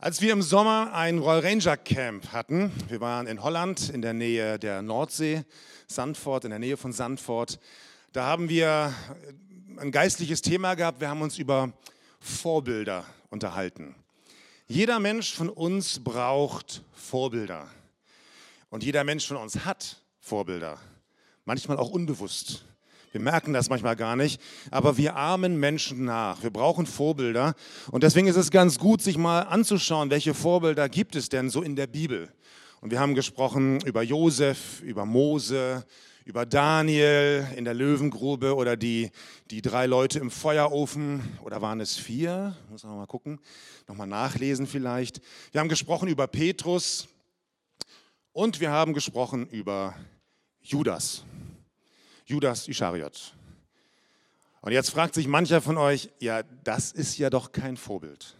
Als wir im Sommer ein Royal Ranger Camp hatten, wir waren in Holland in der Nähe der Nordsee, Sandford, in der Nähe von Sandford, da haben wir ein geistliches Thema gehabt. Wir haben uns über Vorbilder unterhalten. Jeder Mensch von uns braucht Vorbilder. Und jeder Mensch von uns hat Vorbilder. Manchmal auch unbewusst. Wir merken das manchmal gar nicht, aber wir ahmen Menschen nach. Wir brauchen Vorbilder. Und deswegen ist es ganz gut, sich mal anzuschauen, welche Vorbilder gibt es denn so in der Bibel. Und wir haben gesprochen über Josef, über Mose, über Daniel in der Löwengrube oder die, die drei Leute im Feuerofen. Oder waren es vier? Muss man mal gucken, nochmal nachlesen vielleicht. Wir haben gesprochen über Petrus und wir haben gesprochen über Judas. Judas Ischariot. Und jetzt fragt sich mancher von euch, ja, das ist ja doch kein Vorbild.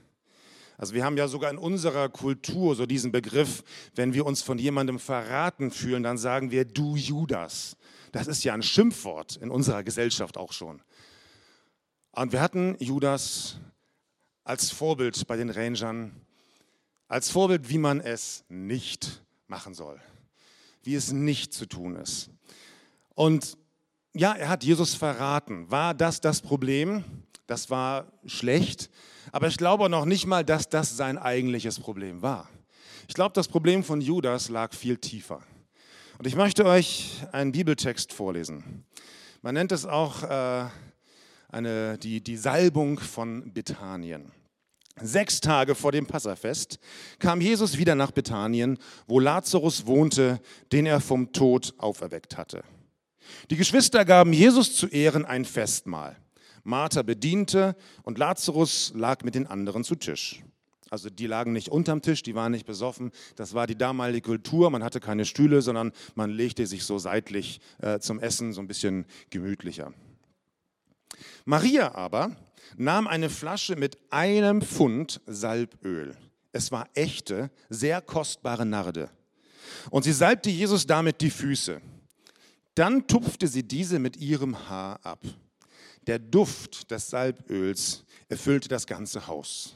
Also wir haben ja sogar in unserer Kultur so diesen Begriff, wenn wir uns von jemandem verraten fühlen, dann sagen wir du Judas. Das ist ja ein Schimpfwort in unserer Gesellschaft auch schon. Und wir hatten Judas als Vorbild bei den Rangern, als Vorbild, wie man es nicht machen soll, wie es nicht zu tun ist. Und ja, er hat Jesus verraten. War das das Problem? Das war schlecht. Aber ich glaube noch nicht mal, dass das sein eigentliches Problem war. Ich glaube, das Problem von Judas lag viel tiefer. Und ich möchte euch einen Bibeltext vorlesen. Man nennt es auch äh, eine, die, die Salbung von Bethanien. Sechs Tage vor dem Passafest kam Jesus wieder nach Bethanien, wo Lazarus wohnte, den er vom Tod auferweckt hatte. Die Geschwister gaben Jesus zu Ehren ein Festmahl. Martha bediente und Lazarus lag mit den anderen zu Tisch. Also die lagen nicht unterm Tisch, die waren nicht besoffen. Das war die damalige Kultur. Man hatte keine Stühle, sondern man legte sich so seitlich äh, zum Essen, so ein bisschen gemütlicher. Maria aber nahm eine Flasche mit einem Pfund Salböl. Es war echte, sehr kostbare Narde. Und sie salbte Jesus damit die Füße. Dann tupfte sie diese mit ihrem Haar ab. Der Duft des Salböls erfüllte das ganze Haus.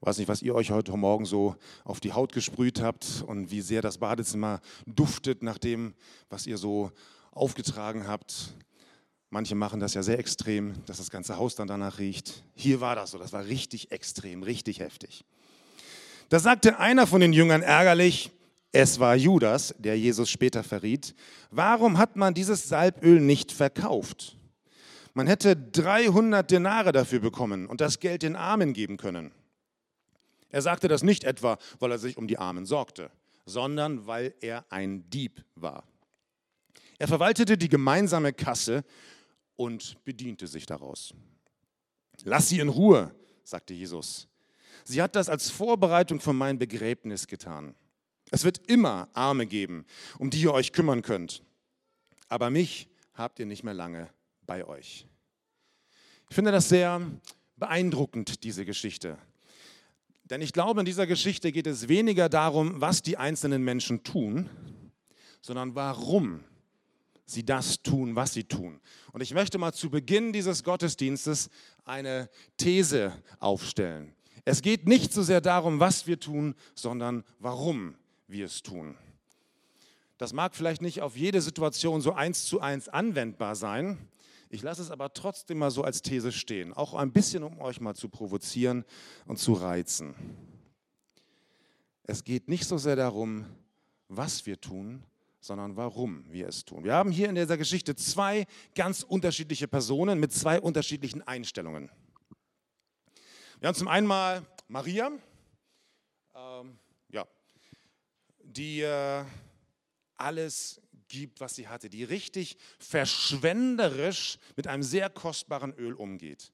Ich weiß nicht, was ihr euch heute Morgen so auf die Haut gesprüht habt und wie sehr das Badezimmer duftet nach dem, was ihr so aufgetragen habt. Manche machen das ja sehr extrem, dass das ganze Haus dann danach riecht. Hier war das so, das war richtig extrem, richtig heftig. Da sagte einer von den Jüngern ärgerlich, es war Judas, der Jesus später verriet. Warum hat man dieses Salböl nicht verkauft? Man hätte 300 Denare dafür bekommen und das Geld den Armen geben können. Er sagte das nicht etwa, weil er sich um die Armen sorgte, sondern weil er ein Dieb war. Er verwaltete die gemeinsame Kasse und bediente sich daraus. Lass sie in Ruhe, sagte Jesus. Sie hat das als Vorbereitung für mein Begräbnis getan. Es wird immer Arme geben, um die ihr euch kümmern könnt. Aber mich habt ihr nicht mehr lange bei euch. Ich finde das sehr beeindruckend, diese Geschichte. Denn ich glaube, in dieser Geschichte geht es weniger darum, was die einzelnen Menschen tun, sondern warum sie das tun, was sie tun. Und ich möchte mal zu Beginn dieses Gottesdienstes eine These aufstellen. Es geht nicht so sehr darum, was wir tun, sondern warum wir es tun. Das mag vielleicht nicht auf jede Situation so eins zu eins anwendbar sein. Ich lasse es aber trotzdem mal so als These stehen, auch ein bisschen, um euch mal zu provozieren und zu reizen. Es geht nicht so sehr darum, was wir tun, sondern warum wir es tun. Wir haben hier in dieser Geschichte zwei ganz unterschiedliche Personen mit zwei unterschiedlichen Einstellungen. Wir haben zum einen mal Maria, die äh, alles gibt, was sie hatte, die richtig verschwenderisch mit einem sehr kostbaren Öl umgeht.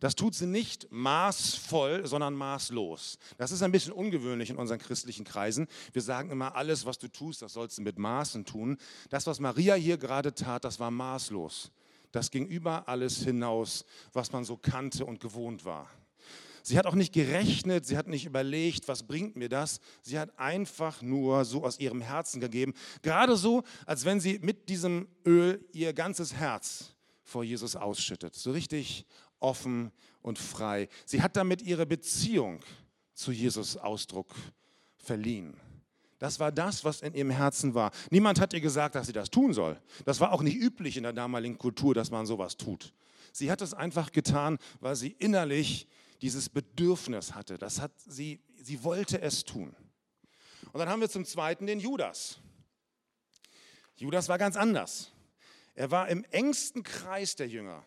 Das tut sie nicht maßvoll, sondern maßlos. Das ist ein bisschen ungewöhnlich in unseren christlichen Kreisen. Wir sagen immer, alles, was du tust, das sollst du mit Maßen tun. Das, was Maria hier gerade tat, das war maßlos. Das ging über alles hinaus, was man so kannte und gewohnt war. Sie hat auch nicht gerechnet, sie hat nicht überlegt, was bringt mir das. Sie hat einfach nur so aus ihrem Herzen gegeben. Gerade so, als wenn sie mit diesem Öl ihr ganzes Herz vor Jesus ausschüttet. So richtig offen und frei. Sie hat damit ihre Beziehung zu Jesus Ausdruck verliehen. Das war das, was in ihrem Herzen war. Niemand hat ihr gesagt, dass sie das tun soll. Das war auch nicht üblich in der damaligen Kultur, dass man sowas tut. Sie hat es einfach getan, weil sie innerlich dieses Bedürfnis hatte. Das hat sie, sie wollte es tun. Und dann haben wir zum Zweiten den Judas. Judas war ganz anders. Er war im engsten Kreis der Jünger.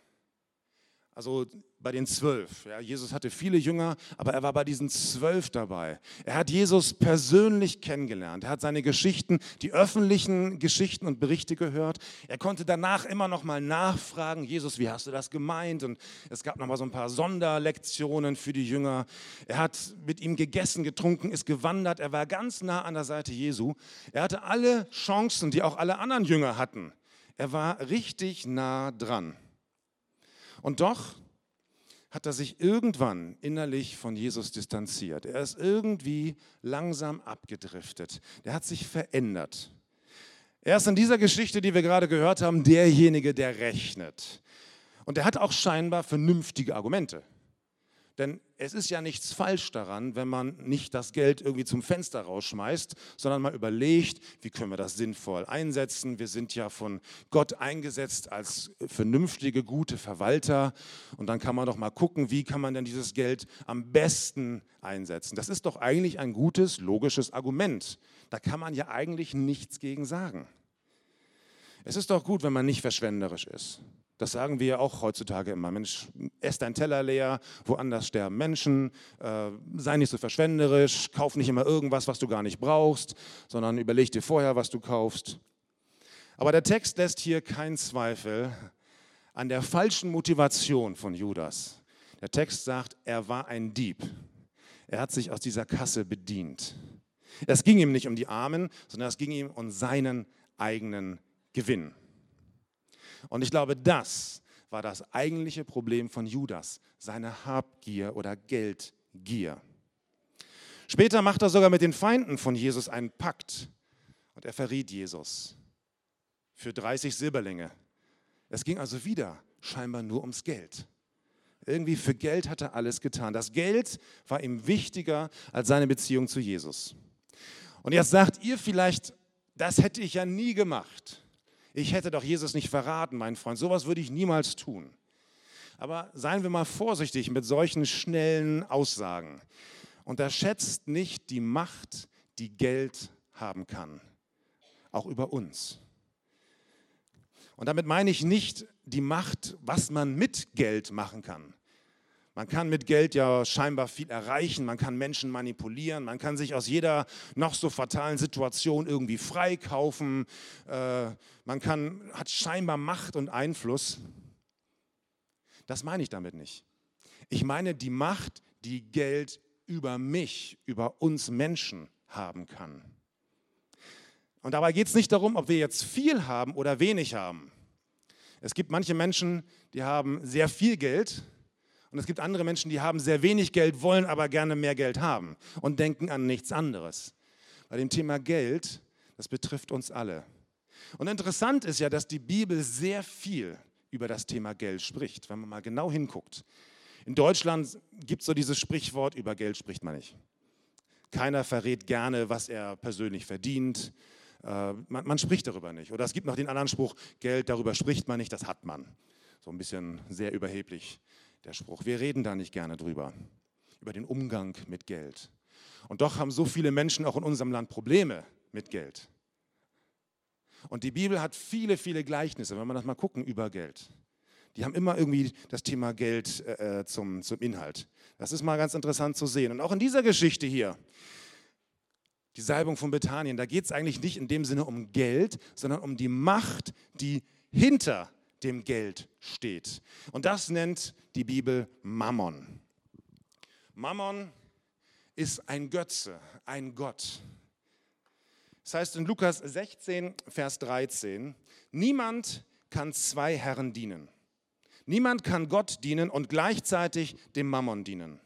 Also bei den zwölf. Ja, Jesus hatte viele Jünger, aber er war bei diesen zwölf dabei. Er hat Jesus persönlich kennengelernt. Er hat seine Geschichten, die öffentlichen Geschichten und Berichte gehört. Er konnte danach immer noch mal nachfragen, Jesus, wie hast du das gemeint? Und es gab noch mal so ein paar Sonderlektionen für die Jünger. Er hat mit ihm gegessen, getrunken, ist gewandert. Er war ganz nah an der Seite Jesu. Er hatte alle Chancen, die auch alle anderen Jünger hatten. Er war richtig nah dran. Und doch hat er sich irgendwann innerlich von Jesus distanziert. Er ist irgendwie langsam abgedriftet. Er hat sich verändert. Er ist in dieser Geschichte, die wir gerade gehört haben, derjenige, der rechnet. Und er hat auch scheinbar vernünftige Argumente. Denn es ist ja nichts falsch daran, wenn man nicht das Geld irgendwie zum Fenster rausschmeißt, sondern mal überlegt, wie können wir das sinnvoll einsetzen. Wir sind ja von Gott eingesetzt als vernünftige, gute Verwalter. Und dann kann man doch mal gucken, wie kann man denn dieses Geld am besten einsetzen. Das ist doch eigentlich ein gutes, logisches Argument. Da kann man ja eigentlich nichts gegen sagen. Es ist doch gut, wenn man nicht verschwenderisch ist. Das sagen wir auch heutzutage immer. Mensch, ess dein Teller leer, woanders sterben Menschen, äh, sei nicht so verschwenderisch, kauf nicht immer irgendwas, was du gar nicht brauchst, sondern überleg dir vorher, was du kaufst. Aber der Text lässt hier keinen Zweifel an der falschen Motivation von Judas. Der Text sagt, er war ein Dieb. Er hat sich aus dieser Kasse bedient. Es ging ihm nicht um die Armen, sondern es ging ihm um seinen eigenen Gewinn. Und ich glaube, das war das eigentliche Problem von Judas, seine Habgier oder Geldgier. Später macht er sogar mit den Feinden von Jesus einen Pakt und er verriet Jesus für 30 Silberlinge. Es ging also wieder scheinbar nur ums Geld. Irgendwie für Geld hat er alles getan. Das Geld war ihm wichtiger als seine Beziehung zu Jesus. Und jetzt sagt ihr vielleicht, das hätte ich ja nie gemacht. Ich hätte doch Jesus nicht verraten, mein Freund. Sowas würde ich niemals tun. Aber seien wir mal vorsichtig mit solchen schnellen Aussagen. Unterschätzt nicht die Macht, die Geld haben kann. Auch über uns. Und damit meine ich nicht die Macht, was man mit Geld machen kann. Man kann mit Geld ja scheinbar viel erreichen, man kann Menschen manipulieren, man kann sich aus jeder noch so fatalen Situation irgendwie freikaufen, äh, man kann, hat scheinbar Macht und Einfluss. Das meine ich damit nicht. Ich meine die Macht, die Geld über mich, über uns Menschen haben kann. Und dabei geht es nicht darum, ob wir jetzt viel haben oder wenig haben. Es gibt manche Menschen, die haben sehr viel Geld und es gibt andere Menschen, die haben sehr wenig Geld, wollen aber gerne mehr Geld haben und denken an nichts anderes. Bei dem Thema Geld, das betrifft uns alle. Und interessant ist ja, dass die Bibel sehr viel über das Thema Geld spricht, wenn man mal genau hinguckt. In Deutschland gibt es so dieses Sprichwort, über Geld spricht man nicht. Keiner verrät gerne, was er persönlich verdient. Äh, man, man spricht darüber nicht. Oder es gibt noch den anderen Spruch, Geld, darüber spricht man nicht, das hat man. So ein bisschen sehr überheblich der Spruch. Wir reden da nicht gerne drüber, über den Umgang mit Geld. Und doch haben so viele Menschen auch in unserem Land Probleme mit Geld. Und die Bibel hat viele, viele Gleichnisse, wenn wir das mal gucken, über Geld. Die haben immer irgendwie das Thema Geld äh, äh, zum, zum Inhalt. Das ist mal ganz interessant zu sehen. Und auch in dieser Geschichte hier, die Salbung von Bethanien, da geht es eigentlich nicht in dem Sinne um Geld, sondern um die Macht, die hinter dem Geld steht. Und das nennt die Bibel Mammon. Mammon ist ein Götze, ein Gott. Das heißt in Lukas 16, Vers 13, niemand kann zwei Herren dienen. Niemand kann Gott dienen und gleichzeitig dem Mammon dienen.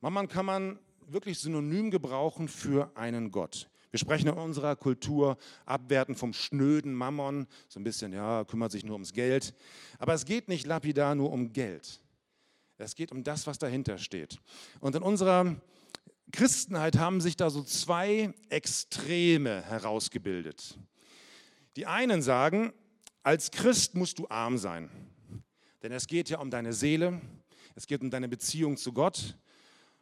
Mammon kann man wirklich synonym gebrauchen für einen Gott. Wir sprechen in unserer Kultur abwerten vom schnöden Mammon, so ein bisschen, ja, kümmert sich nur ums Geld. Aber es geht nicht lapidar nur um Geld. Es geht um das, was dahinter steht. Und in unserer Christenheit haben sich da so zwei Extreme herausgebildet. Die einen sagen, als Christ musst du arm sein, denn es geht ja um deine Seele, es geht um deine Beziehung zu Gott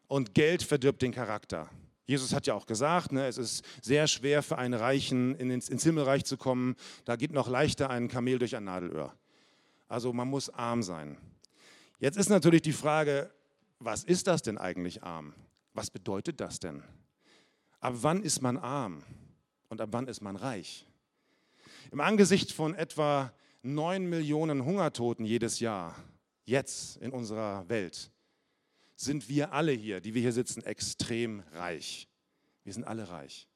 und Geld verdirbt den Charakter. Jesus hat ja auch gesagt, ne, es ist sehr schwer für einen Reichen ins, ins Himmelreich zu kommen, da geht noch leichter ein Kamel durch ein Nadelöhr. Also man muss arm sein. Jetzt ist natürlich die Frage, was ist das denn eigentlich arm? Was bedeutet das denn? Ab wann ist man arm und ab wann ist man reich? Im Angesicht von etwa 9 Millionen Hungertoten jedes Jahr, jetzt in unserer Welt, sind wir alle hier, die wir hier sitzen, extrem reich. Wir sind alle reich.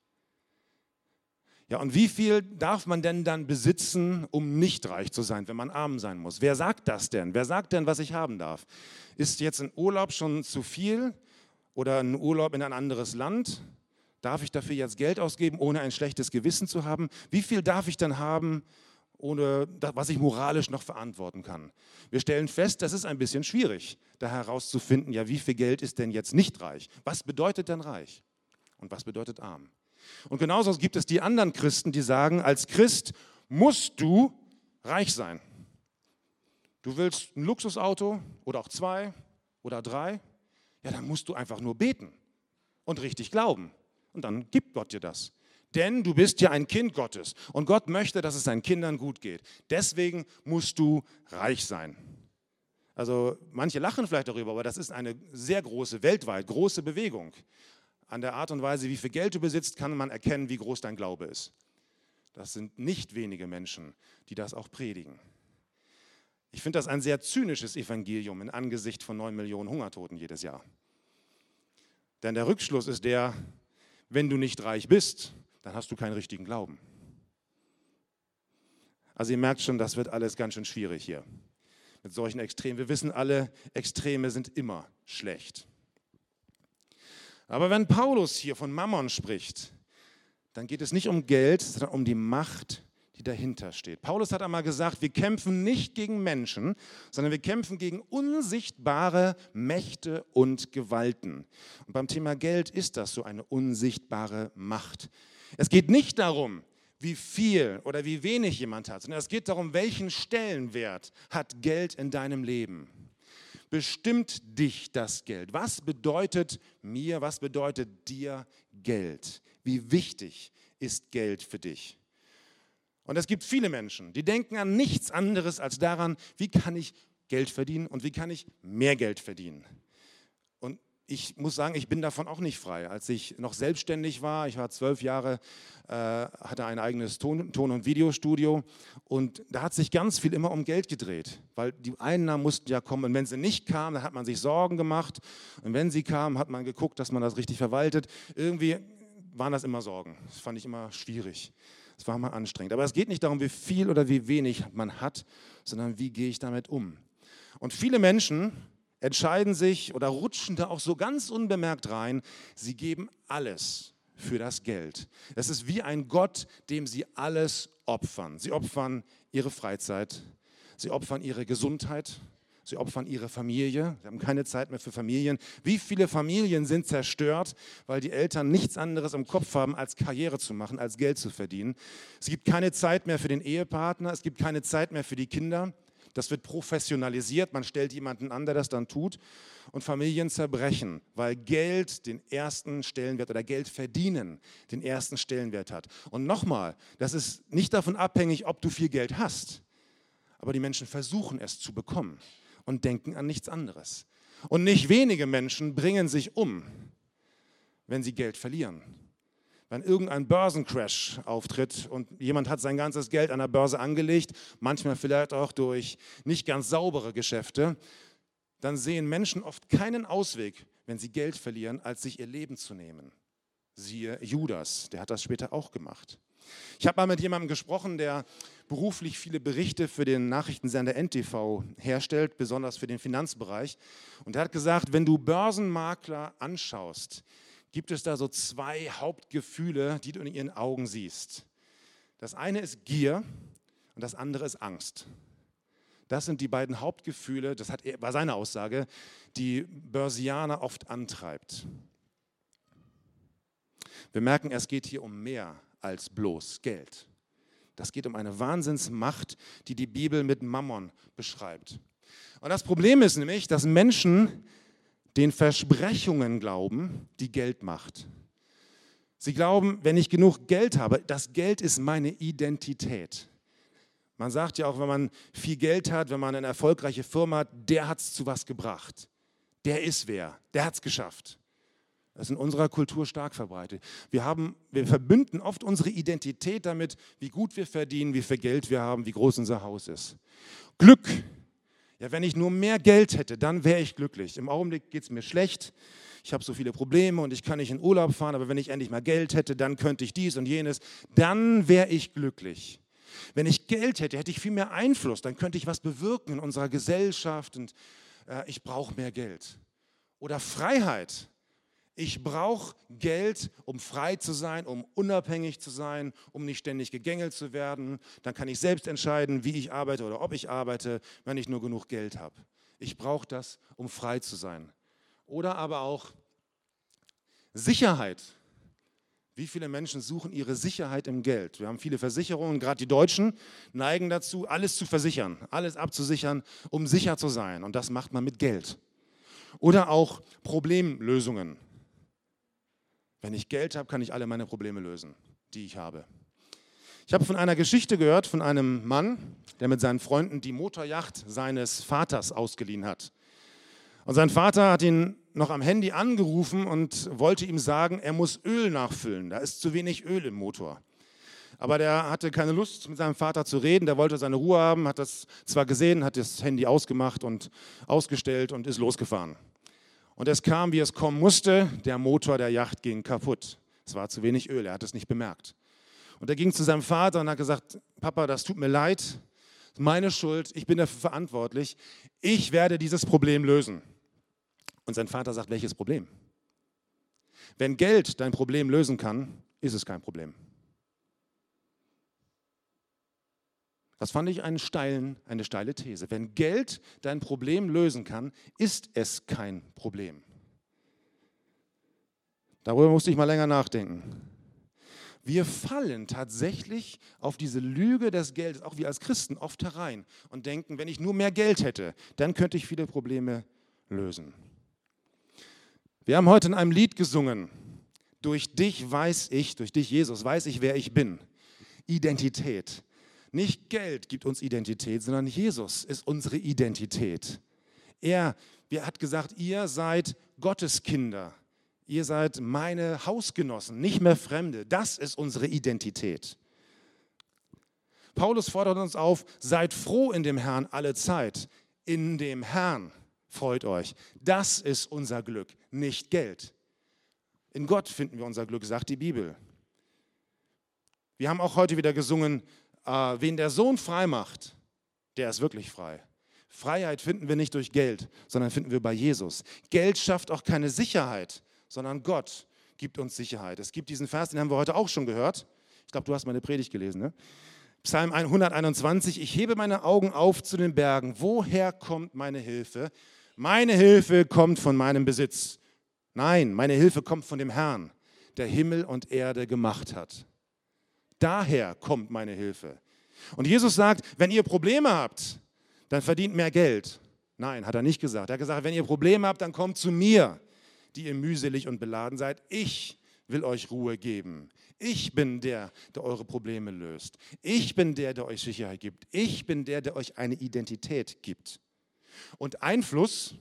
Ja, und wie viel darf man denn dann besitzen, um nicht reich zu sein, wenn man arm sein muss? Wer sagt das denn? Wer sagt denn, was ich haben darf? Ist jetzt ein Urlaub schon zu viel oder ein Urlaub in ein anderes Land? Darf ich dafür jetzt Geld ausgeben, ohne ein schlechtes Gewissen zu haben? Wie viel darf ich dann haben, ohne das, was ich moralisch noch verantworten kann? Wir stellen fest, das ist ein bisschen schwierig, da herauszufinden, ja, wie viel Geld ist denn jetzt nicht reich? Was bedeutet denn reich? Und was bedeutet arm? Und genauso gibt es die anderen Christen, die sagen, als Christ musst du reich sein. Du willst ein Luxusauto oder auch zwei oder drei, ja, dann musst du einfach nur beten und richtig glauben. Und dann gibt Gott dir das. Denn du bist ja ein Kind Gottes und Gott möchte, dass es seinen Kindern gut geht. Deswegen musst du reich sein. Also manche lachen vielleicht darüber, aber das ist eine sehr große, weltweit große Bewegung. An der Art und Weise, wie viel Geld du besitzt, kann man erkennen, wie groß dein Glaube ist. Das sind nicht wenige Menschen, die das auch predigen. Ich finde das ein sehr zynisches Evangelium in Angesicht von neun Millionen Hungertoten jedes Jahr. Denn der Rückschluss ist der, wenn du nicht reich bist, dann hast du keinen richtigen Glauben. Also ihr merkt schon, das wird alles ganz schön schwierig hier mit solchen Extremen. Wir wissen alle, Extreme sind immer schlecht. Aber wenn Paulus hier von Mammon spricht, dann geht es nicht um Geld, sondern um die Macht, die dahinter steht. Paulus hat einmal gesagt, wir kämpfen nicht gegen Menschen, sondern wir kämpfen gegen unsichtbare Mächte und Gewalten. Und beim Thema Geld ist das so eine unsichtbare Macht. Es geht nicht darum, wie viel oder wie wenig jemand hat, sondern es geht darum, welchen Stellenwert hat Geld in deinem Leben bestimmt dich das Geld? Was bedeutet mir, was bedeutet dir Geld? Wie wichtig ist Geld für dich? Und es gibt viele Menschen, die denken an nichts anderes als daran, wie kann ich Geld verdienen und wie kann ich mehr Geld verdienen ich muss sagen, ich bin davon auch nicht frei. Als ich noch selbstständig war, ich war zwölf Jahre, äh, hatte ein eigenes Ton-, Ton und Videostudio und da hat sich ganz viel immer um Geld gedreht, weil die Einnahmen mussten ja kommen und wenn sie nicht kamen, dann hat man sich Sorgen gemacht und wenn sie kamen, hat man geguckt, dass man das richtig verwaltet. Irgendwie waren das immer Sorgen. Das fand ich immer schwierig. Es war mal anstrengend. Aber es geht nicht darum, wie viel oder wie wenig man hat, sondern wie gehe ich damit um. Und viele Menschen entscheiden sich oder rutschen da auch so ganz unbemerkt rein, sie geben alles für das Geld. Es ist wie ein Gott, dem sie alles opfern. Sie opfern ihre Freizeit, sie opfern ihre Gesundheit, sie opfern ihre Familie. Sie haben keine Zeit mehr für Familien. Wie viele Familien sind zerstört, weil die Eltern nichts anderes im Kopf haben, als Karriere zu machen, als Geld zu verdienen. Es gibt keine Zeit mehr für den Ehepartner, es gibt keine Zeit mehr für die Kinder. Das wird professionalisiert, man stellt jemanden an, der das dann tut. Und Familien zerbrechen, weil Geld den ersten Stellenwert oder Geld verdienen den ersten Stellenwert hat. Und nochmal, das ist nicht davon abhängig, ob du viel Geld hast. Aber die Menschen versuchen es zu bekommen und denken an nichts anderes. Und nicht wenige Menschen bringen sich um, wenn sie Geld verlieren wenn irgendein Börsencrash auftritt und jemand hat sein ganzes Geld an der Börse angelegt, manchmal vielleicht auch durch nicht ganz saubere Geschäfte, dann sehen Menschen oft keinen Ausweg, wenn sie Geld verlieren, als sich ihr Leben zu nehmen. Siehe Judas, der hat das später auch gemacht. Ich habe mal mit jemandem gesprochen, der beruflich viele Berichte für den Nachrichtensender NTV herstellt, besonders für den Finanzbereich. Und er hat gesagt, wenn du Börsenmakler anschaust, gibt es da so zwei Hauptgefühle, die du in ihren Augen siehst. Das eine ist Gier und das andere ist Angst. Das sind die beiden Hauptgefühle, das hat, war seine Aussage, die Börsianer oft antreibt. Wir merken, es geht hier um mehr als bloß Geld. Das geht um eine Wahnsinnsmacht, die die Bibel mit Mammon beschreibt. Und das Problem ist nämlich, dass Menschen den Versprechungen glauben, die Geld macht. Sie glauben, wenn ich genug Geld habe, das Geld ist meine Identität. Man sagt ja auch, wenn man viel Geld hat, wenn man eine erfolgreiche Firma hat, der hat es zu was gebracht. Der ist wer, der hat es geschafft. Das ist in unserer Kultur stark verbreitet. Wir, haben, wir verbünden oft unsere Identität damit, wie gut wir verdienen, wie viel Geld wir haben, wie groß unser Haus ist. Glück. Ja, wenn ich nur mehr Geld hätte, dann wäre ich glücklich. Im Augenblick geht es mir schlecht. Ich habe so viele Probleme und ich kann nicht in Urlaub fahren, aber wenn ich endlich mal Geld hätte, dann könnte ich dies und jenes. Dann wäre ich glücklich. Wenn ich Geld hätte, hätte ich viel mehr Einfluss, dann könnte ich was bewirken in unserer Gesellschaft und äh, ich brauche mehr Geld. Oder Freiheit. Ich brauche Geld, um frei zu sein, um unabhängig zu sein, um nicht ständig gegängelt zu werden. Dann kann ich selbst entscheiden, wie ich arbeite oder ob ich arbeite, wenn ich nur genug Geld habe. Ich brauche das, um frei zu sein. Oder aber auch Sicherheit. Wie viele Menschen suchen ihre Sicherheit im Geld? Wir haben viele Versicherungen, gerade die Deutschen neigen dazu, alles zu versichern, alles abzusichern, um sicher zu sein. Und das macht man mit Geld. Oder auch Problemlösungen. Wenn ich Geld habe, kann ich alle meine Probleme lösen, die ich habe. Ich habe von einer Geschichte gehört von einem Mann, der mit seinen Freunden die Motorjacht seines Vaters ausgeliehen hat. Und sein Vater hat ihn noch am Handy angerufen und wollte ihm sagen, er muss Öl nachfüllen. Da ist zu wenig Öl im Motor. Aber der hatte keine Lust, mit seinem Vater zu reden. Der wollte seine Ruhe haben, hat das zwar gesehen, hat das Handy ausgemacht und ausgestellt und ist losgefahren. Und es kam, wie es kommen musste. Der Motor der Yacht ging kaputt. Es war zu wenig Öl, er hat es nicht bemerkt. Und er ging zu seinem Vater und hat gesagt, Papa, das tut mir leid, meine Schuld, ich bin dafür verantwortlich. Ich werde dieses Problem lösen. Und sein Vater sagt, welches Problem? Wenn Geld dein Problem lösen kann, ist es kein Problem. Das fand ich einen steilen, eine steile These. Wenn Geld dein Problem lösen kann, ist es kein Problem. Darüber musste ich mal länger nachdenken. Wir fallen tatsächlich auf diese Lüge des Geldes, auch wir als Christen, oft herein und denken, wenn ich nur mehr Geld hätte, dann könnte ich viele Probleme lösen. Wir haben heute in einem Lied gesungen, durch dich weiß ich, durch dich Jesus weiß ich, wer ich bin. Identität. Nicht Geld gibt uns Identität, sondern Jesus ist unsere Identität. Er, hat gesagt, ihr seid Gottes Kinder. Ihr seid meine Hausgenossen, nicht mehr Fremde. Das ist unsere Identität. Paulus fordert uns auf, seid froh in dem Herrn alle Zeit. In dem Herrn. Freut euch. Das ist unser Glück, nicht Geld. In Gott finden wir unser Glück, sagt die Bibel. Wir haben auch heute wieder gesungen, äh, wen der Sohn frei macht, der ist wirklich frei. Freiheit finden wir nicht durch Geld, sondern finden wir bei Jesus. Geld schafft auch keine Sicherheit, sondern Gott gibt uns Sicherheit. Es gibt diesen Vers, den haben wir heute auch schon gehört. Ich glaube, du hast meine Predigt gelesen. Ne? Psalm 121, ich hebe meine Augen auf zu den Bergen. Woher kommt meine Hilfe? meine Hilfe kommt von meinem Besitz. Nein, meine Hilfe kommt von dem Herrn, der Himmel und Erde gemacht hat. Daher kommt meine Hilfe. Und Jesus sagt, wenn ihr Probleme habt, dann verdient mehr Geld. Nein, hat er nicht gesagt. Er hat gesagt, wenn ihr Probleme habt, dann kommt zu mir, die ihr mühselig und beladen seid. Ich will euch Ruhe geben. Ich bin der, der eure Probleme löst. Ich bin der, der euch Sicherheit gibt. Ich bin der, der euch eine Identität gibt. Und Einfluss,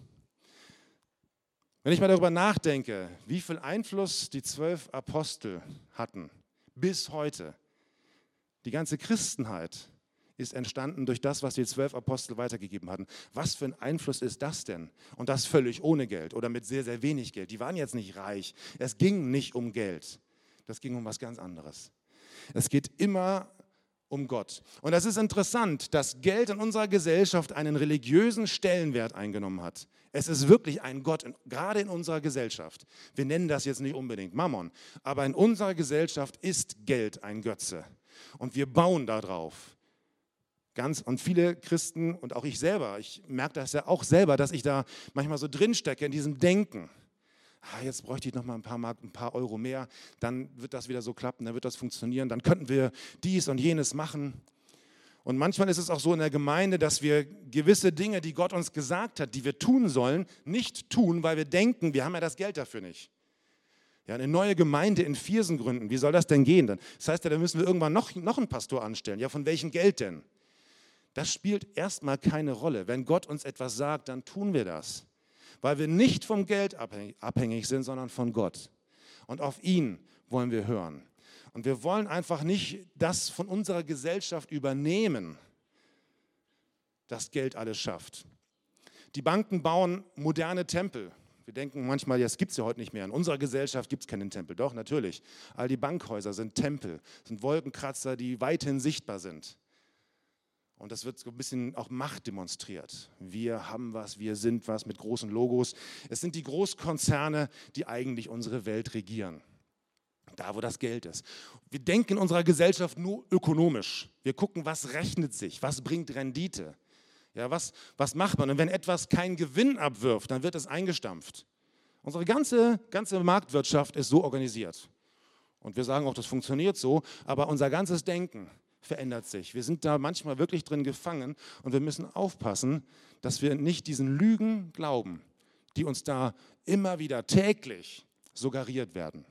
wenn ich mal darüber nachdenke, wie viel Einfluss die zwölf Apostel hatten bis heute, die ganze Christenheit ist entstanden durch das, was die zwölf Apostel weitergegeben hatten. Was für ein Einfluss ist das denn? Und das völlig ohne Geld oder mit sehr, sehr wenig Geld. Die waren jetzt nicht reich. Es ging nicht um Geld. Das ging um was ganz anderes. Es geht immer um Gott. Und das ist interessant, dass Geld in unserer Gesellschaft einen religiösen Stellenwert eingenommen hat. Es ist wirklich ein Gott, gerade in unserer Gesellschaft. Wir nennen das jetzt nicht unbedingt Mammon, aber in unserer Gesellschaft ist Geld ein Götze. Und wir bauen darauf. Ganz, und viele Christen und auch ich selber, ich merke das ja auch selber, dass ich da manchmal so drinstecke in diesem Denken. Ah, jetzt bräuchte ich noch mal ein paar, Mark, ein paar Euro mehr, dann wird das wieder so klappen, dann wird das funktionieren, dann könnten wir dies und jenes machen. Und manchmal ist es auch so in der Gemeinde, dass wir gewisse Dinge, die Gott uns gesagt hat, die wir tun sollen, nicht tun, weil wir denken, wir haben ja das Geld dafür nicht. Ja, eine neue Gemeinde in Viersen gründen, wie soll das denn gehen? Das heißt ja, da müssen wir irgendwann noch, noch einen Pastor anstellen. Ja, von welchem Geld denn? Das spielt erstmal keine Rolle. Wenn Gott uns etwas sagt, dann tun wir das. Weil wir nicht vom Geld abhängig sind, sondern von Gott. Und auf ihn wollen wir hören. Und wir wollen einfach nicht das von unserer Gesellschaft übernehmen, das Geld alles schafft. Die Banken bauen moderne Tempel. Wir denken manchmal, das gibt es ja heute nicht mehr. In unserer Gesellschaft gibt es keinen Tempel. Doch, natürlich. All die Bankhäuser sind Tempel, sind Wolkenkratzer, die weithin sichtbar sind. Und das wird so ein bisschen auch Macht demonstriert. Wir haben was, wir sind was mit großen Logos. Es sind die Großkonzerne, die eigentlich unsere Welt regieren da wo das Geld ist. Wir denken in unserer Gesellschaft nur ökonomisch. Wir gucken, was rechnet sich, was bringt Rendite. Ja, was, was macht man? Und wenn etwas keinen Gewinn abwirft, dann wird es eingestampft. Unsere ganze, ganze Marktwirtschaft ist so organisiert. Und wir sagen auch, das funktioniert so, aber unser ganzes Denken verändert sich. Wir sind da manchmal wirklich drin gefangen und wir müssen aufpassen, dass wir nicht diesen Lügen glauben, die uns da immer wieder täglich suggeriert werden.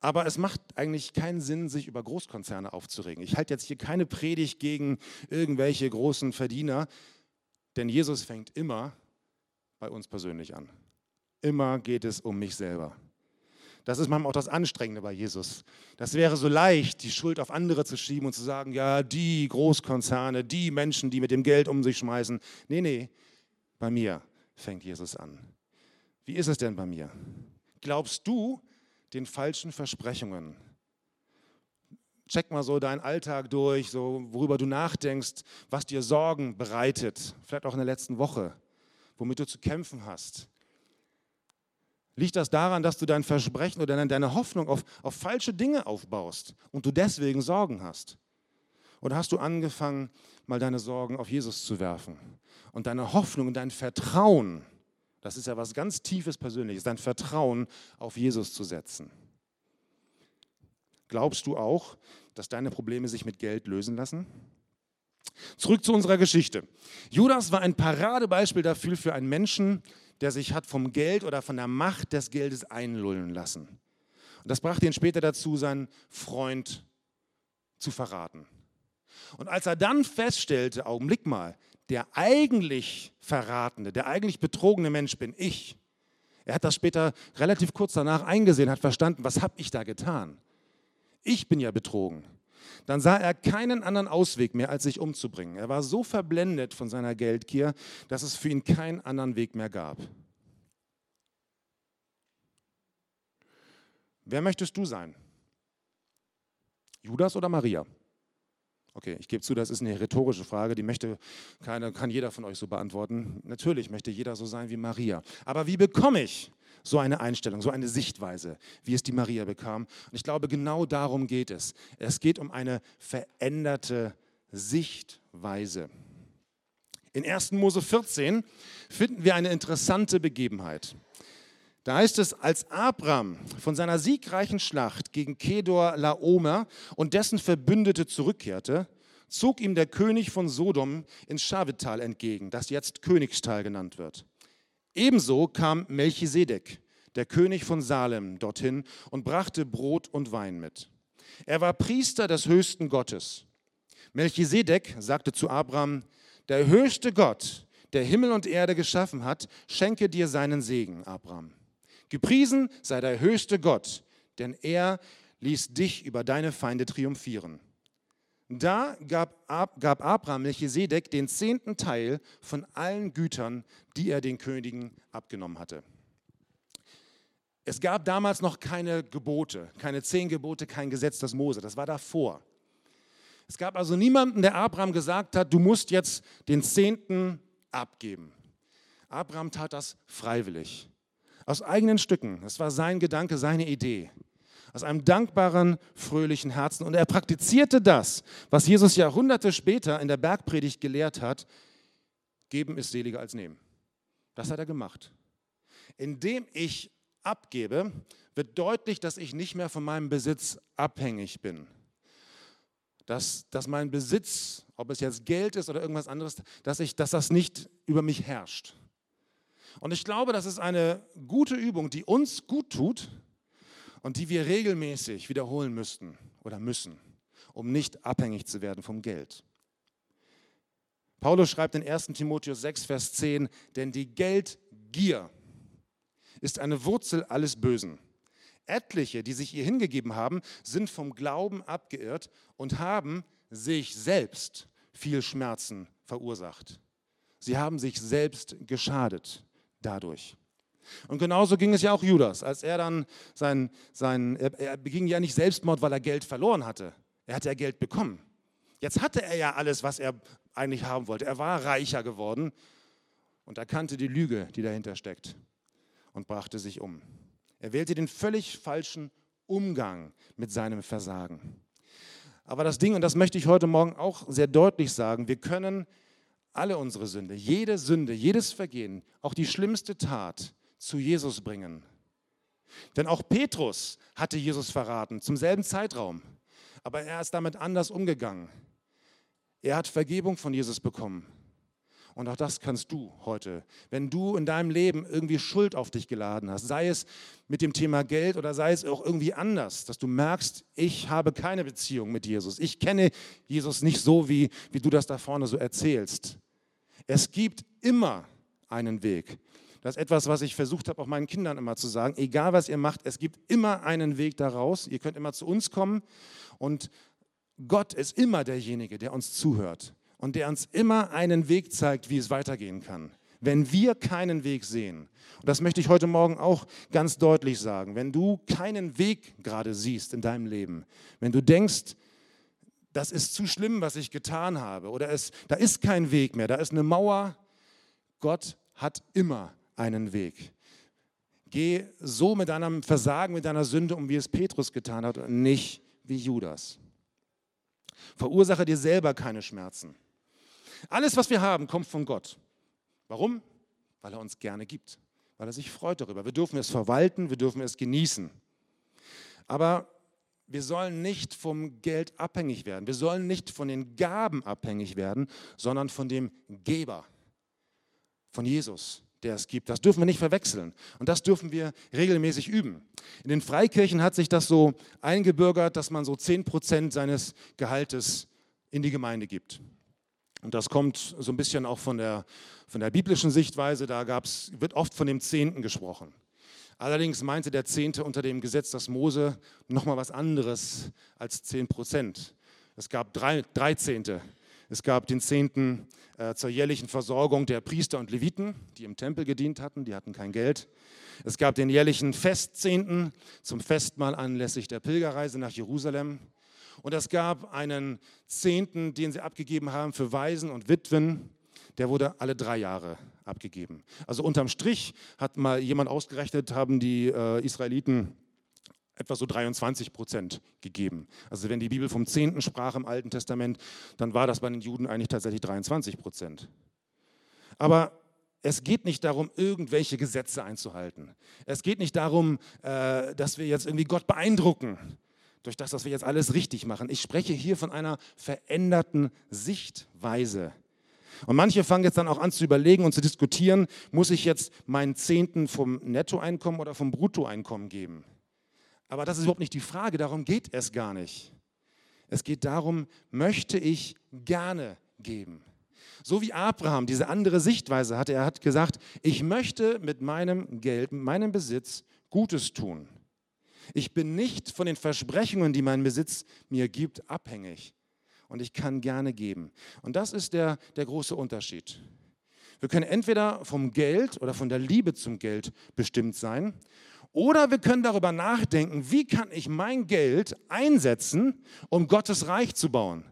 Aber es macht eigentlich keinen Sinn, sich über Großkonzerne aufzuregen. Ich halte jetzt hier keine Predigt gegen irgendwelche großen Verdiener, denn Jesus fängt immer bei uns persönlich an. Immer geht es um mich selber. Das ist manchmal auch das Anstrengende bei Jesus. Das wäre so leicht, die Schuld auf andere zu schieben und zu sagen, ja, die Großkonzerne, die Menschen, die mit dem Geld um sich schmeißen. Nee, nee, bei mir fängt Jesus an. Wie ist es denn bei mir? Glaubst du, den falschen Versprechungen. Check mal so deinen Alltag durch, so worüber du nachdenkst, was dir Sorgen bereitet, vielleicht auch in der letzten Woche, womit du zu kämpfen hast. Liegt das daran, dass du dein Versprechen oder deine Hoffnung auf, auf falsche Dinge aufbaust und du deswegen Sorgen hast? Oder hast du angefangen, mal deine Sorgen auf Jesus zu werfen und deine Hoffnung und dein Vertrauen das ist ja was ganz Tiefes Persönliches, dein Vertrauen auf Jesus zu setzen. Glaubst du auch, dass deine Probleme sich mit Geld lösen lassen? Zurück zu unserer Geschichte. Judas war ein Paradebeispiel dafür für einen Menschen, der sich hat vom Geld oder von der Macht des Geldes einlullen lassen. Und das brachte ihn später dazu, seinen Freund zu verraten. Und als er dann feststellte, Augenblick mal, der eigentlich verratene, der eigentlich betrogene Mensch bin ich. Er hat das später relativ kurz danach eingesehen, hat verstanden, was habe ich da getan? Ich bin ja betrogen. Dann sah er keinen anderen Ausweg mehr, als sich umzubringen. Er war so verblendet von seiner Geldgier, dass es für ihn keinen anderen Weg mehr gab. Wer möchtest du sein? Judas oder Maria? Okay, ich gebe zu, das ist eine rhetorische Frage, die möchte keine, kann jeder von euch so beantworten. Natürlich möchte jeder so sein wie Maria. Aber wie bekomme ich so eine Einstellung, so eine Sichtweise, wie es die Maria bekam? Und ich glaube, genau darum geht es. Es geht um eine veränderte Sichtweise. In 1. Mose 14 finden wir eine interessante Begebenheit. Da heißt es, als Abraham von seiner siegreichen Schlacht gegen Kedor Laomer und dessen Verbündete zurückkehrte, zog ihm der König von Sodom ins Schavetal entgegen, das jetzt Königstal genannt wird. Ebenso kam Melchisedek, der König von Salem, dorthin und brachte Brot und Wein mit. Er war Priester des höchsten Gottes. Melchisedek sagte zu Abraham, der höchste Gott, der Himmel und Erde geschaffen hat, schenke dir seinen Segen, Abraham. Gepriesen sei der höchste Gott, denn er ließ dich über deine Feinde triumphieren. Da gab, Ab, gab Abraham Melchisedek den zehnten Teil von allen Gütern, die er den Königen abgenommen hatte. Es gab damals noch keine Gebote, keine zehn Gebote, kein Gesetz des Mose. Das war davor. Es gab also niemanden, der Abraham gesagt hat, du musst jetzt den Zehnten abgeben. Abraham tat das freiwillig. Aus eigenen Stücken. Das war sein Gedanke, seine Idee. Aus einem dankbaren, fröhlichen Herzen. Und er praktizierte das, was Jesus Jahrhunderte später in der Bergpredigt gelehrt hat. Geben ist seliger als nehmen. Das hat er gemacht. Indem ich abgebe, wird deutlich, dass ich nicht mehr von meinem Besitz abhängig bin. Dass, dass mein Besitz, ob es jetzt Geld ist oder irgendwas anderes, dass, ich, dass das nicht über mich herrscht. Und ich glaube, das ist eine gute Übung, die uns gut tut und die wir regelmäßig wiederholen müssten oder müssen, um nicht abhängig zu werden vom Geld. Paulus schreibt in 1 Timotheus 6, Vers 10, denn die Geldgier ist eine Wurzel alles Bösen. Etliche, die sich ihr hingegeben haben, sind vom Glauben abgeirrt und haben sich selbst viel Schmerzen verursacht. Sie haben sich selbst geschadet dadurch. Und genauso ging es ja auch Judas, als er dann sein, sein er, er beging ja nicht Selbstmord, weil er Geld verloren hatte. Er hatte ja Geld bekommen. Jetzt hatte er ja alles, was er eigentlich haben wollte. Er war reicher geworden und erkannte die Lüge, die dahinter steckt und brachte sich um. Er wählte den völlig falschen Umgang mit seinem Versagen. Aber das Ding, und das möchte ich heute Morgen auch sehr deutlich sagen, wir können alle unsere Sünde, jede Sünde, jedes Vergehen, auch die schlimmste Tat zu Jesus bringen. Denn auch Petrus hatte Jesus verraten, zum selben Zeitraum. Aber er ist damit anders umgegangen. Er hat Vergebung von Jesus bekommen. Und auch das kannst du heute. Wenn du in deinem Leben irgendwie Schuld auf dich geladen hast, sei es mit dem Thema Geld oder sei es auch irgendwie anders, dass du merkst, ich habe keine Beziehung mit Jesus. Ich kenne Jesus nicht so, wie, wie du das da vorne so erzählst. Es gibt immer einen Weg. Das ist etwas, was ich versucht habe, auch meinen Kindern immer zu sagen. Egal, was ihr macht, es gibt immer einen Weg daraus. Ihr könnt immer zu uns kommen und Gott ist immer derjenige, der uns zuhört und der uns immer einen Weg zeigt, wie es weitergehen kann. Wenn wir keinen Weg sehen, und das möchte ich heute Morgen auch ganz deutlich sagen, wenn du keinen Weg gerade siehst in deinem Leben, wenn du denkst, das ist zu schlimm, was ich getan habe, oder es, da ist kein Weg mehr, da ist eine Mauer, Gott hat immer einen Weg. Geh so mit deinem Versagen, mit deiner Sünde um, wie es Petrus getan hat, und nicht wie Judas. Verursache dir selber keine Schmerzen. Alles, was wir haben, kommt von Gott. Warum? Weil er uns gerne gibt, weil er sich freut darüber. Wir dürfen es verwalten, wir dürfen es genießen. Aber wir sollen nicht vom Geld abhängig werden. Wir sollen nicht von den Gaben abhängig werden, sondern von dem Geber, von Jesus, der es gibt. Das dürfen wir nicht verwechseln. Und das dürfen wir regelmäßig üben. In den Freikirchen hat sich das so eingebürgert, dass man so 10 Prozent seines Gehaltes in die Gemeinde gibt. Und das kommt so ein bisschen auch von der, von der biblischen Sichtweise. Da gab's, wird oft von dem Zehnten gesprochen. Allerdings meinte der Zehnte unter dem Gesetz, dass Mose nochmal was anderes als 10 Prozent. Es gab drei, drei Zehnte. Es gab den Zehnten äh, zur jährlichen Versorgung der Priester und Leviten, die im Tempel gedient hatten, die hatten kein Geld. Es gab den jährlichen Festzehnten zum Festmahl anlässlich der Pilgerreise nach Jerusalem. Und es gab einen Zehnten, den sie abgegeben haben für Waisen und Witwen. Der wurde alle drei Jahre abgegeben. Also unterm Strich hat mal jemand ausgerechnet, haben die äh, Israeliten etwa so 23 Prozent gegeben. Also wenn die Bibel vom Zehnten sprach im Alten Testament, dann war das bei den Juden eigentlich tatsächlich 23 Prozent. Aber es geht nicht darum, irgendwelche Gesetze einzuhalten. Es geht nicht darum, äh, dass wir jetzt irgendwie Gott beeindrucken durch das, dass wir jetzt alles richtig machen. Ich spreche hier von einer veränderten Sichtweise. Und manche fangen jetzt dann auch an zu überlegen und zu diskutieren, muss ich jetzt meinen Zehnten vom Nettoeinkommen oder vom Bruttoeinkommen geben? Aber das ist überhaupt nicht die Frage, darum geht es gar nicht. Es geht darum, möchte ich gerne geben. So wie Abraham diese andere Sichtweise hatte, er hat gesagt, ich möchte mit meinem Geld, mit meinem Besitz Gutes tun. Ich bin nicht von den Versprechungen, die mein Besitz mir gibt, abhängig. Und ich kann gerne geben. Und das ist der, der große Unterschied. Wir können entweder vom Geld oder von der Liebe zum Geld bestimmt sein. Oder wir können darüber nachdenken, wie kann ich mein Geld einsetzen, um Gottes Reich zu bauen.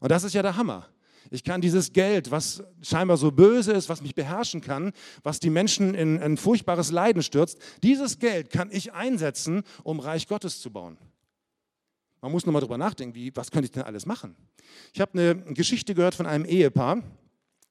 Und das ist ja der Hammer. Ich kann dieses Geld, was scheinbar so böse ist, was mich beherrschen kann, was die Menschen in ein furchtbares Leiden stürzt, dieses Geld kann ich einsetzen, um Reich Gottes zu bauen. Man muss nur mal drüber nachdenken, wie, was könnte ich denn alles machen? Ich habe eine Geschichte gehört von einem Ehepaar,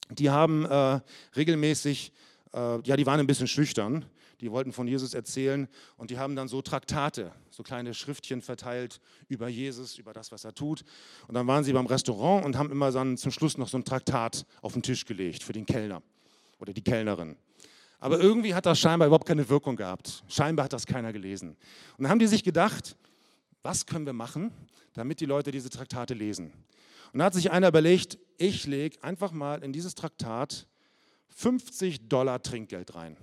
die haben äh, regelmäßig, äh, ja, die waren ein bisschen schüchtern, die wollten von Jesus erzählen und die haben dann so Traktate, so kleine Schriftchen verteilt über Jesus, über das, was er tut. Und dann waren sie beim Restaurant und haben immer dann zum Schluss noch so ein Traktat auf den Tisch gelegt für den Kellner oder die Kellnerin. Aber irgendwie hat das scheinbar überhaupt keine Wirkung gehabt. Scheinbar hat das keiner gelesen. Und dann haben die sich gedacht, was können wir machen, damit die Leute diese Traktate lesen? Und da hat sich einer überlegt, ich lege einfach mal in dieses Traktat 50 Dollar Trinkgeld rein.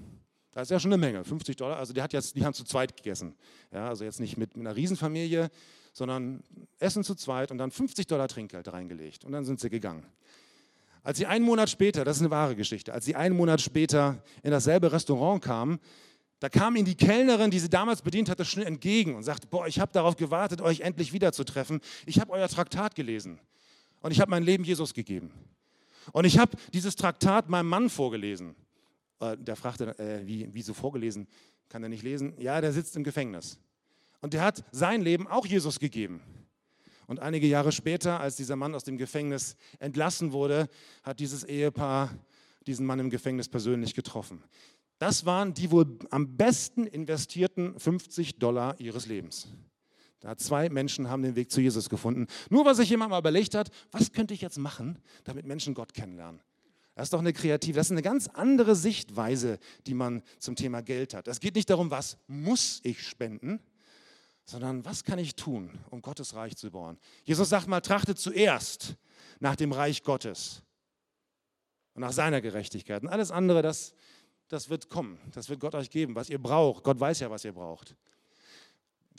Das ist ja schon eine Menge, 50 Dollar. Also die, hat jetzt, die haben zu zweit gegessen. Ja, also jetzt nicht mit, mit einer Riesenfamilie, sondern Essen zu zweit und dann 50 Dollar Trinkgeld reingelegt. Und dann sind sie gegangen. Als sie einen Monat später, das ist eine wahre Geschichte, als sie einen Monat später in dasselbe Restaurant kamen, da kam ihnen die Kellnerin, die sie damals bedient hatte, schnell entgegen und sagte, boah, ich habe darauf gewartet, euch endlich wiederzutreffen. Ich habe euer Traktat gelesen und ich habe mein Leben Jesus gegeben. Und ich habe dieses Traktat meinem Mann vorgelesen. Äh, der fragte, äh, wie, wieso vorgelesen? Kann er nicht lesen? Ja, der sitzt im Gefängnis. Und der hat sein Leben auch Jesus gegeben. Und einige Jahre später, als dieser Mann aus dem Gefängnis entlassen wurde, hat dieses Ehepaar diesen Mann im Gefängnis persönlich getroffen. Das waren die wohl am besten investierten 50 Dollar ihres Lebens. Da zwei Menschen haben den Weg zu Jesus gefunden. Nur weil sich jemand mal überlegt hat, was könnte ich jetzt machen, damit Menschen Gott kennenlernen. Das ist doch eine kreative, das ist eine ganz andere Sichtweise, die man zum Thema Geld hat. Es geht nicht darum, was muss ich spenden, sondern was kann ich tun, um Gottes Reich zu bauen. Jesus sagt mal, trachtet zuerst nach dem Reich Gottes und nach seiner Gerechtigkeit. Und alles andere, das, das wird kommen, das wird Gott euch geben, was ihr braucht. Gott weiß ja, was ihr braucht.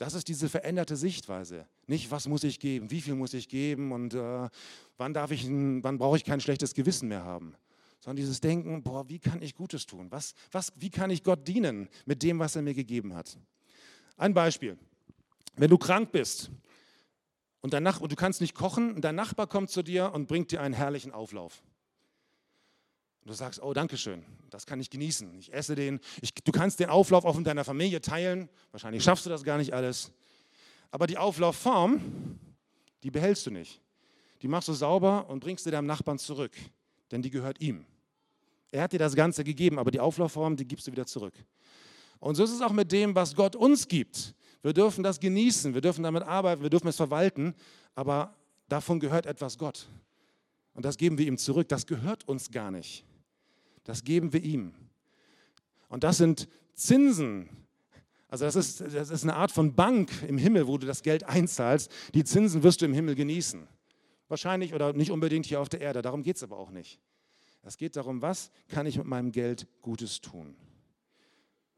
Das ist diese veränderte Sichtweise. Nicht, was muss ich geben, wie viel muss ich geben und äh, wann, darf ich, wann brauche ich kein schlechtes Gewissen mehr haben, sondern dieses Denken, boah, wie kann ich Gutes tun? Was, was, wie kann ich Gott dienen mit dem, was er mir gegeben hat? Ein Beispiel. Wenn du krank bist und, dein Nach und du kannst nicht kochen, und dein Nachbar kommt zu dir und bringt dir einen herrlichen Auflauf. Und du sagst, oh, danke schön, das kann ich genießen. Ich esse den. Ich, du kannst den Auflauf auch mit deiner Familie teilen. Wahrscheinlich schaffst du das gar nicht alles. Aber die Auflaufform, die behältst du nicht. Die machst du sauber und bringst sie deinem Nachbarn zurück, denn die gehört ihm. Er hat dir das Ganze gegeben, aber die Auflaufform, die gibst du wieder zurück. Und so ist es auch mit dem, was Gott uns gibt. Wir dürfen das genießen, wir dürfen damit arbeiten, wir dürfen es verwalten, aber davon gehört etwas Gott. Und das geben wir ihm zurück. Das gehört uns gar nicht. Das geben wir ihm. Und das sind Zinsen. Also das ist, das ist eine Art von Bank im Himmel, wo du das Geld einzahlst. Die Zinsen wirst du im Himmel genießen. Wahrscheinlich oder nicht unbedingt hier auf der Erde. Darum geht es aber auch nicht. Es geht darum, was kann ich mit meinem Geld Gutes tun?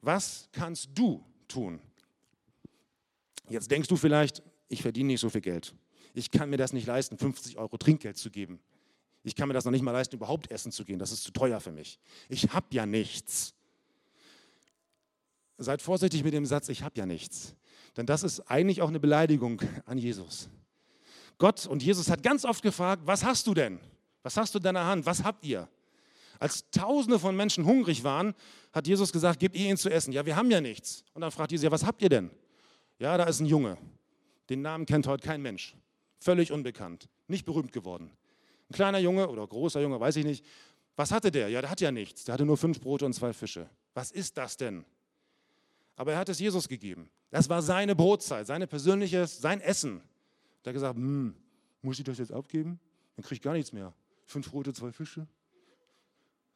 Was kannst du tun? Jetzt denkst du vielleicht, ich verdiene nicht so viel Geld. Ich kann mir das nicht leisten, 50 Euro Trinkgeld zu geben. Ich kann mir das noch nicht mal leisten, überhaupt essen zu gehen. Das ist zu teuer für mich. Ich habe ja nichts. Seid vorsichtig mit dem Satz, ich habe ja nichts. Denn das ist eigentlich auch eine Beleidigung an Jesus. Gott und Jesus hat ganz oft gefragt, was hast du denn? Was hast du in deiner Hand? Was habt ihr? Als Tausende von Menschen hungrig waren, hat Jesus gesagt, gebt ihr ihnen zu essen. Ja, wir haben ja nichts. Und dann fragt Jesus, ja, was habt ihr denn? Ja, da ist ein Junge. Den Namen kennt heute kein Mensch. Völlig unbekannt. Nicht berühmt geworden. Ein kleiner Junge oder großer Junge, weiß ich nicht. Was hatte der? Ja, der hat ja nichts. Der hatte nur fünf Brote und zwei Fische. Was ist das denn? Aber er hat es Jesus gegeben. Das war seine Brotzeit, seine persönliches, sein Essen. Der hat gesagt, hm, muss ich das jetzt abgeben? Dann kriege ich gar nichts mehr. Fünf Brote, zwei Fische,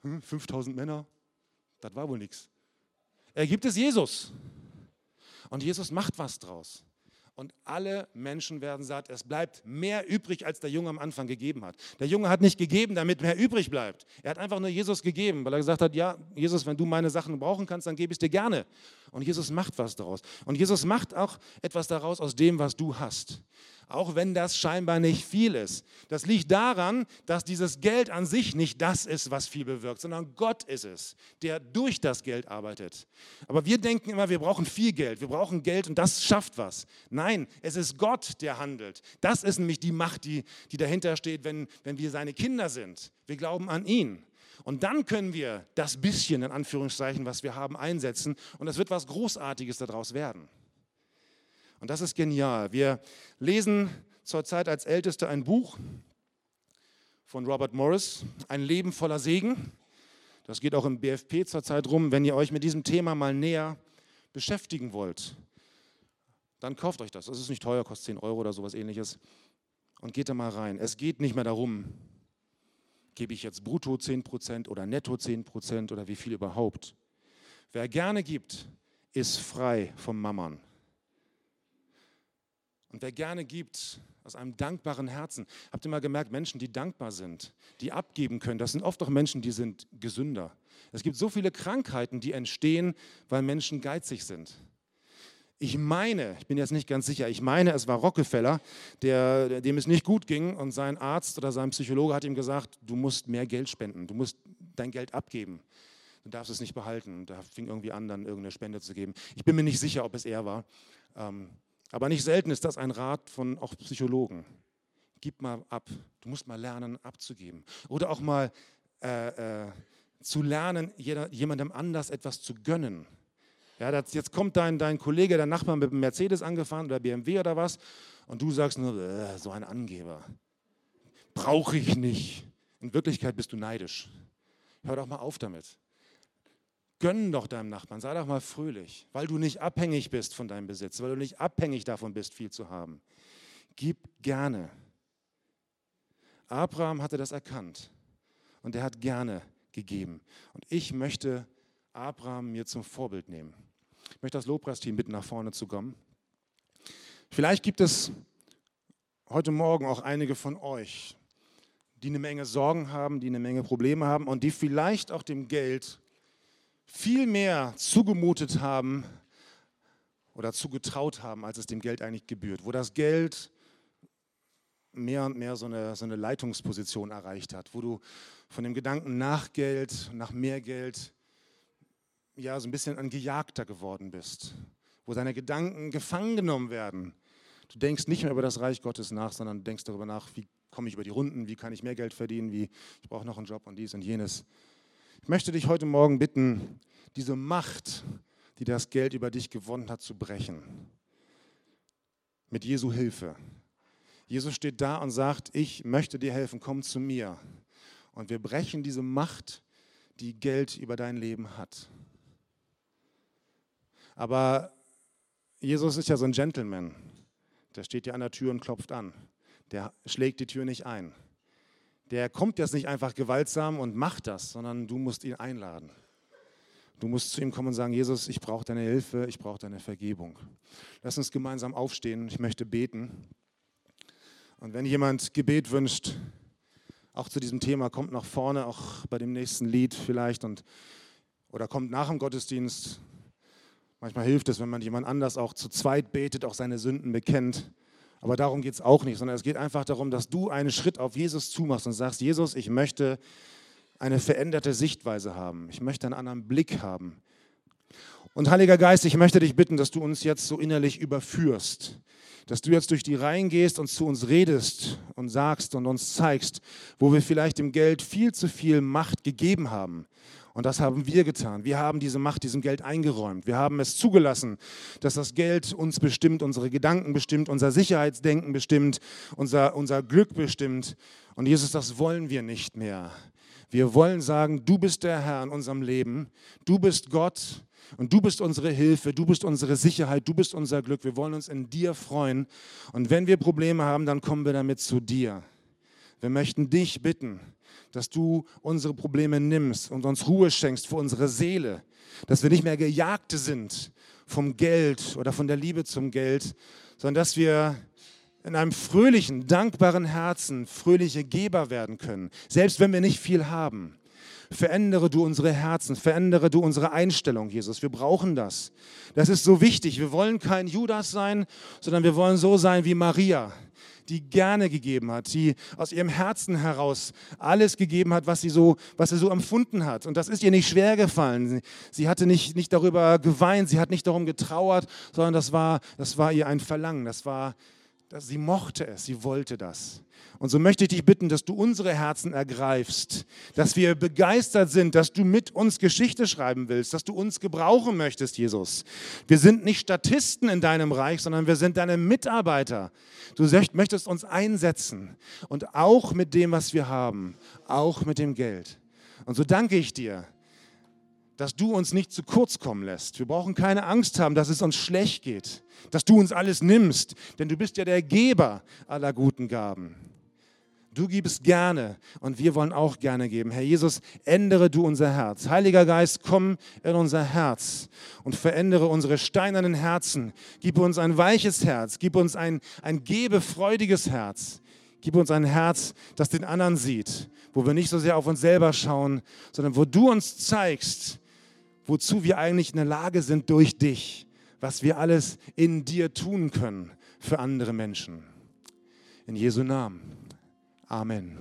5000 hm, Männer, das war wohl nichts. Er gibt es Jesus. Und Jesus macht was draus. Und alle Menschen werden satt. Es bleibt mehr übrig, als der Junge am Anfang gegeben hat. Der Junge hat nicht gegeben, damit mehr übrig bleibt. Er hat einfach nur Jesus gegeben, weil er gesagt hat, ja, Jesus, wenn du meine Sachen brauchen kannst, dann gebe ich es dir gerne. Und Jesus macht was daraus. Und Jesus macht auch etwas daraus aus dem, was du hast. Auch wenn das scheinbar nicht viel ist. Das liegt daran, dass dieses Geld an sich nicht das ist, was viel bewirkt, sondern Gott ist es, der durch das Geld arbeitet. Aber wir denken immer, wir brauchen viel Geld, wir brauchen Geld und das schafft was. Nein, es ist Gott, der handelt. Das ist nämlich die Macht, die, die dahinter steht, wenn, wenn wir seine Kinder sind. Wir glauben an ihn. Und dann können wir das bisschen, in Anführungszeichen, was wir haben, einsetzen und es wird was Großartiges daraus werden. Und das ist genial. Wir lesen zurzeit als Älteste ein Buch von Robert Morris, Ein Leben voller Segen. Das geht auch im BFP zurzeit rum. Wenn ihr euch mit diesem Thema mal näher beschäftigen wollt, dann kauft euch das. Das ist nicht teuer, kostet 10 Euro oder sowas ähnliches. Und geht da mal rein. Es geht nicht mehr darum, gebe ich jetzt brutto 10% oder netto 10% oder wie viel überhaupt. Wer gerne gibt, ist frei vom Mammern. Und wer gerne gibt, aus einem dankbaren Herzen. Habt ihr mal gemerkt, Menschen, die dankbar sind, die abgeben können, das sind oft auch Menschen, die sind gesünder. Es gibt so viele Krankheiten, die entstehen, weil Menschen geizig sind. Ich meine, ich bin jetzt nicht ganz sicher, ich meine, es war Rockefeller, der, dem es nicht gut ging und sein Arzt oder sein Psychologe hat ihm gesagt, du musst mehr Geld spenden, du musst dein Geld abgeben. Du darfst es nicht behalten. Und da fing irgendwie an, dann irgendeine Spende zu geben. Ich bin mir nicht sicher, ob es er war. Ähm, aber nicht selten ist das ein Rat von auch Psychologen. Gib mal ab. Du musst mal lernen, abzugeben. Oder auch mal äh, äh, zu lernen, jeder, jemandem anders etwas zu gönnen. Ja, das, jetzt kommt dein, dein Kollege, dein Nachbar mit einem Mercedes angefahren oder BMW oder was und du sagst nur, äh, so ein Angeber. Brauche ich nicht. In Wirklichkeit bist du neidisch. Hör doch mal auf damit. Gönn doch deinem Nachbarn, sei doch mal fröhlich, weil du nicht abhängig bist von deinem Besitz, weil du nicht abhängig davon bist, viel zu haben. Gib gerne. Abraham hatte das erkannt und er hat gerne gegeben. Und ich möchte Abraham mir zum Vorbild nehmen. Ich möchte das Lobpreisteam bitten, nach vorne zu kommen. Vielleicht gibt es heute Morgen auch einige von euch, die eine Menge Sorgen haben, die eine Menge Probleme haben und die vielleicht auch dem Geld viel mehr zugemutet haben oder zugetraut haben, als es dem Geld eigentlich gebührt, wo das Geld mehr und mehr so eine, so eine Leitungsposition erreicht hat, wo du von dem Gedanken nach Geld, nach mehr Geld, ja, so ein bisschen ein Gejagter geworden bist, wo deine Gedanken gefangen genommen werden. Du denkst nicht mehr über das Reich Gottes nach, sondern denkst darüber nach, wie komme ich über die Runden, wie kann ich mehr Geld verdienen, wie ich brauche noch einen Job und dies und jenes. Ich möchte dich heute Morgen bitten, diese Macht, die das Geld über dich gewonnen hat, zu brechen. Mit Jesu Hilfe. Jesus steht da und sagt, ich möchte dir helfen, komm zu mir. Und wir brechen diese Macht, die Geld über dein Leben hat. Aber Jesus ist ja so ein Gentleman. Der steht ja an der Tür und klopft an. Der schlägt die Tür nicht ein der kommt jetzt nicht einfach gewaltsam und macht das, sondern du musst ihn einladen. Du musst zu ihm kommen und sagen, Jesus, ich brauche deine Hilfe, ich brauche deine Vergebung. Lass uns gemeinsam aufstehen, ich möchte beten. Und wenn jemand Gebet wünscht, auch zu diesem Thema, kommt nach vorne, auch bei dem nächsten Lied vielleicht und oder kommt nach dem Gottesdienst. Manchmal hilft es, wenn man jemand anders auch zu zweit betet, auch seine Sünden bekennt. Aber darum geht es auch nicht, sondern es geht einfach darum, dass du einen Schritt auf Jesus zumachst und sagst, Jesus, ich möchte eine veränderte Sichtweise haben. Ich möchte einen anderen Blick haben. Und Heiliger Geist, ich möchte dich bitten, dass du uns jetzt so innerlich überführst, dass du jetzt durch die Reihen gehst und zu uns redest und sagst und uns zeigst, wo wir vielleicht dem Geld viel zu viel Macht gegeben haben und das haben wir getan. Wir haben diese Macht diesem Geld eingeräumt. Wir haben es zugelassen, dass das Geld uns bestimmt, unsere Gedanken bestimmt, unser Sicherheitsdenken bestimmt, unser, unser Glück bestimmt. Und Jesus, das wollen wir nicht mehr. Wir wollen sagen, du bist der Herr in unserem Leben, du bist Gott und du bist unsere Hilfe, du bist unsere Sicherheit, du bist unser Glück. Wir wollen uns in dir freuen. Und wenn wir Probleme haben, dann kommen wir damit zu dir. Wir möchten dich bitten, dass du unsere Probleme nimmst und uns Ruhe schenkst für unsere Seele, dass wir nicht mehr Gejagte sind vom Geld oder von der Liebe zum Geld, sondern dass wir in einem fröhlichen, dankbaren Herzen fröhliche Geber werden können, selbst wenn wir nicht viel haben. Verändere du unsere Herzen, verändere du unsere Einstellung, Jesus. Wir brauchen das. Das ist so wichtig. Wir wollen kein Judas sein, sondern wir wollen so sein wie Maria die gerne gegeben hat, die aus ihrem Herzen heraus alles gegeben hat, was sie so, was sie so empfunden hat. Und das ist ihr nicht schwer gefallen. Sie hatte nicht, nicht darüber geweint, sie hat nicht darum getrauert, sondern das war, das war ihr ein Verlangen. Das war, sie mochte es, sie wollte das. Und so möchte ich dich bitten, dass du unsere Herzen ergreifst, dass wir begeistert sind, dass du mit uns Geschichte schreiben willst, dass du uns gebrauchen möchtest, Jesus. Wir sind nicht Statisten in deinem Reich, sondern wir sind deine Mitarbeiter. Du möchtest uns einsetzen und auch mit dem, was wir haben, auch mit dem Geld. Und so danke ich dir, dass du uns nicht zu kurz kommen lässt. Wir brauchen keine Angst haben, dass es uns schlecht geht, dass du uns alles nimmst, denn du bist ja der Geber aller guten Gaben. Du gibst gerne und wir wollen auch gerne geben. Herr Jesus, ändere du unser Herz. Heiliger Geist, komm in unser Herz und verändere unsere steinernen Herzen. Gib uns ein weiches Herz, gib uns ein, ein gebefreudiges Herz. Gib uns ein Herz, das den anderen sieht, wo wir nicht so sehr auf uns selber schauen, sondern wo du uns zeigst, wozu wir eigentlich in der Lage sind durch dich, was wir alles in dir tun können für andere Menschen. In Jesu Namen. Amen.